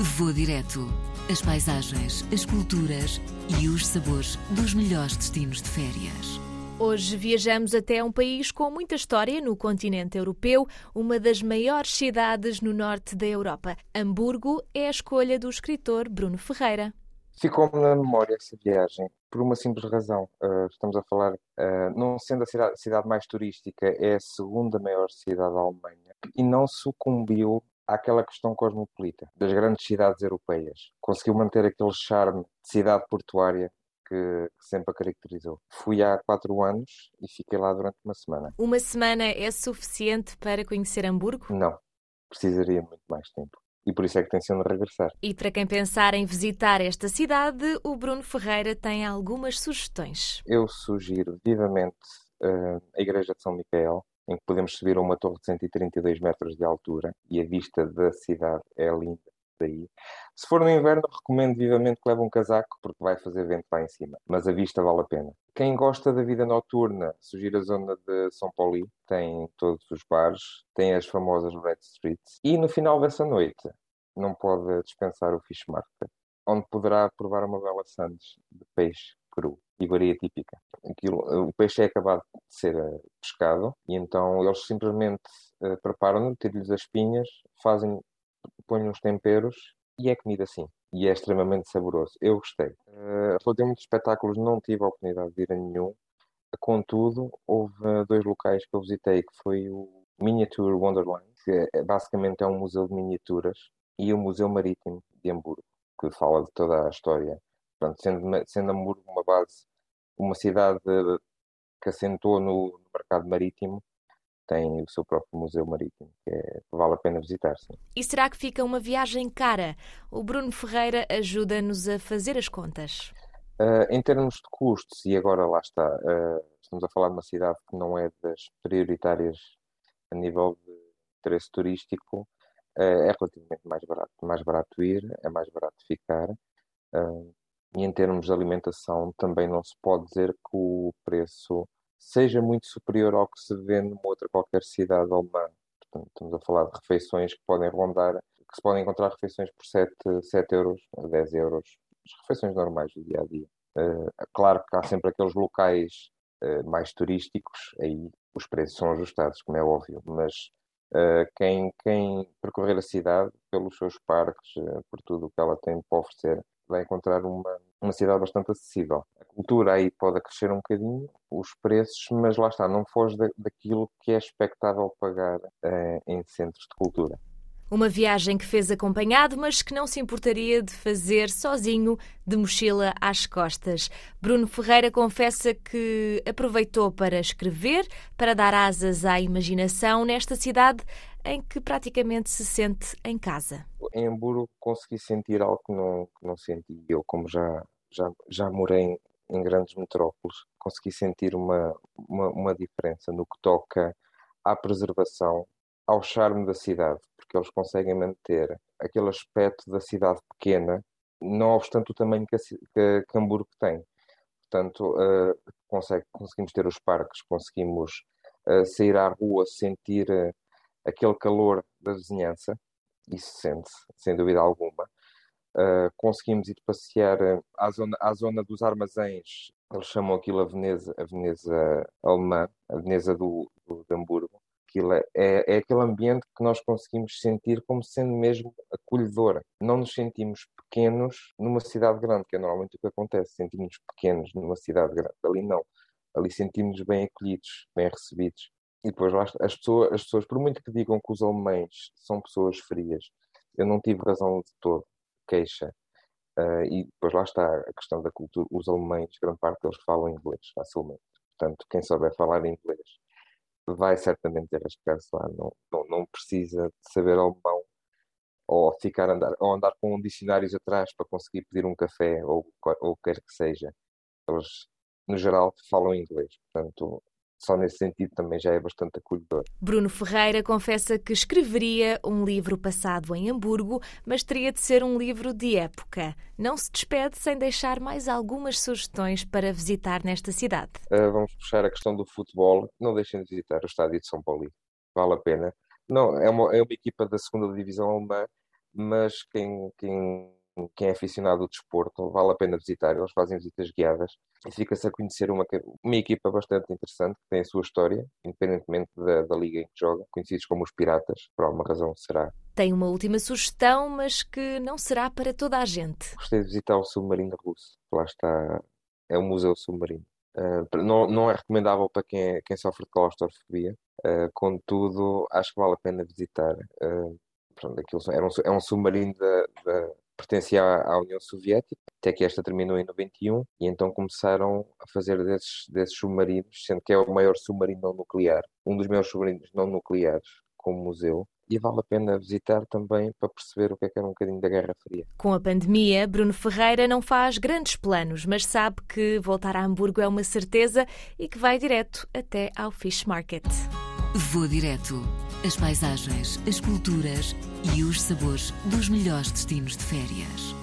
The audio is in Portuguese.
Vou direto. As paisagens, as culturas e os sabores dos melhores destinos de férias. Hoje viajamos até um país com muita história no continente europeu, uma das maiores cidades no norte da Europa. Hamburgo é a escolha do escritor Bruno Ferreira. Ficou-me na memória essa viagem por uma simples razão. Uh, estamos a falar, uh, não sendo a cidade, cidade, mais turística, é a segunda maior cidade da Alemanha e não sucumbiu àquela questão cosmopolita das grandes cidades europeias. Conseguiu manter aquele charme de cidade portuária que, sempre a caracterizou. Fui há quatro anos e fiquei lá durante uma semana. Uma semana é suficiente para conhecer Hamburgo? Não, precisaria muito mais tempo e por isso é que tenciono regressar. E para quem pensar em visitar esta cidade, o Bruno Ferreira tem algumas sugestões. Eu sugiro vivamente uh, a Igreja de São Micael, em que podemos subir a uma torre de 132 metros de altura e a vista da cidade é linda daí. Se for no inverno, recomendo vivamente que leve um casaco, porque vai fazer vento lá em cima, mas a vista vale a pena. Quem gosta da vida noturna, sugiro a zona de São Paulo, tem todos os bares, tem as famosas Red Streets, e no final dessa noite, não pode dispensar o Fish Market, onde poderá provar uma bela sandes de peixe cru, iguaria típica. Aquilo, o peixe é acabado de ser eh, pescado e então eles simplesmente uh, preparam-no, tiram-lhes as espinhas, fazem põe uns temperos e é comida assim. E é extremamente saboroso. Eu gostei. Uh, relativamente muitos espetáculos, não tive a oportunidade de ir a nenhum. Contudo, houve dois locais que eu visitei, que foi o Miniature Wonderland, que é, basicamente é um museu de miniaturas, e o Museu Marítimo de Hamburgo, que fala de toda a história. Portanto, sendo, sendo Hamburgo uma base, uma cidade que assentou no, mercado marítimo, tem o seu próprio museu marítimo, que, é, vale a pena visitar. Sim. E será que fica uma viagem cara? O Bruno Ferreira ajuda-nos a fazer as contas. Uh, em termos de custos, e agora lá está, uh, estamos a falar de uma cidade que não é das prioritárias a nível de interesse turístico, uh, é relativamente mais barato. Mais barato ir, é mais barato ficar. E em termos de alimentação, também não se pode dizer que o preço seja muito superior ao que se vê numa outra qualquer cidade alemã. Portanto, estamos a falar de refeições que podem rondar, que se podem encontrar refeições por 7, 7 euros, 10 euros, as refeições normais do dia a dia. Uh, claro que há sempre aqueles locais uh, mais turísticos, aí os preços são ajustados, como é óbvio, mas uh, quem, quem percorrer a cidade pelos seus parques, por tudo o que ela tem para oferecer, vai encontrar uma, uma cidade bastante acessível. A cultura aí pode crescer um bocadinho, os preços, mas lá está, não foge da, daquilo que é expectável pagar eh, em centros de cultura. Uma viagem que fez acompanhado, mas que não se importaria de fazer sozinho, de mochila às costas. Bruno Ferreira confessa que aproveitou para escrever, para dar asas à imaginação nesta cidade em que praticamente se sente em casa. Em Hamburgo consegui sentir algo que não, que não senti. Eu, como já, já, já morei em, em grandes metrópoles, consegui sentir uma, uma, uma diferença no que toca à preservação, ao charme da cidade, porque eles conseguem manter aquele aspecto da cidade pequena, não obstante o tamanho que, a, que, que Hamburgo tem. Portanto, uh, consegue, conseguimos ter os parques, conseguimos uh, sair à rua, sentir uh, aquele calor da vizinhança, isso sente-se, sem dúvida alguma. Uh, conseguimos ir passear uh, à, zona, à zona dos armazéns, eles chamam aquilo a Veneza, a Veneza alemã, a Veneza do, do de Hamburgo. Aquilo é, é, é, aquele ambiente que nós conseguimos sentir como sendo mesmo acolhedora. Não nos sentimos pequenos numa cidade grande, que é normalmente o que acontece, sentimos pequenos numa cidade grande. Ali não. Ali sentimos bem acolhidos, bem recebidos. E depois lá, as, pessoas, as pessoas, por muito que digam que os alemães são pessoas frias, eu não tive razão de todo, queixa. Uh, e depois lá está a questão da cultura. Os alemães, grande parte deles falam inglês facilmente. Portanto, quem souber falar inglês vai certamente arriscar-se lá. Não, não, não precisa de saber alemão ou ficar andar, ou andar com dicionários atrás para conseguir pedir um café ou o que quer que seja. Eles, no geral, falam inglês. Portanto, só nesse sentido também já é bastante acolhedor. Bruno Ferreira confessa que escreveria um livro passado em Hamburgo, mas teria de ser um livro de época. Não se despede sem deixar mais algumas sugestões para visitar nesta cidade. Uh, vamos puxar a questão do futebol. Não deixem de visitar o estádio de São Paulo. Vale a pena. Não, é uma, é uma equipa da segunda divisão alemã, mas quem, quem, quem é aficionado ao desporto vale a pena visitar. Eles fazem visitas guiadas e fica-se a conhecer uma, uma equipa bastante interessante que tem a sua história, independentemente da, da liga em que joga, conhecidos como os Piratas, por alguma razão será. Tem uma última sugestão, mas que não será para toda a gente. Gostei de visitar o submarino russo. Lá está, é o Museu Submarino. Uh, não, não é recomendável para quem, é, quem sofre de claustrofobia, uh, contudo, acho que vale a pena visitar. Uh, pronto, aquilo era um, é um submarino da, pertencia à, União Soviética, até que esta terminou em 91, e então começaram a fazer desses, desses submarinos, sendo que é o maior submarino não nuclear, um dos maiores submarinos não nucleares, como museu, e vale a pena visitar também para perceber o que é que era um bocadinho da Guerra Fria. Com a pandemia, Bruno Ferreira não faz grandes planos, mas sabe que voltar a Hamburgo é uma certeza e que vai direto até ao Fish Market. Vou direto. As paisagens, as culturas e os sabores dos melhores destinos de férias.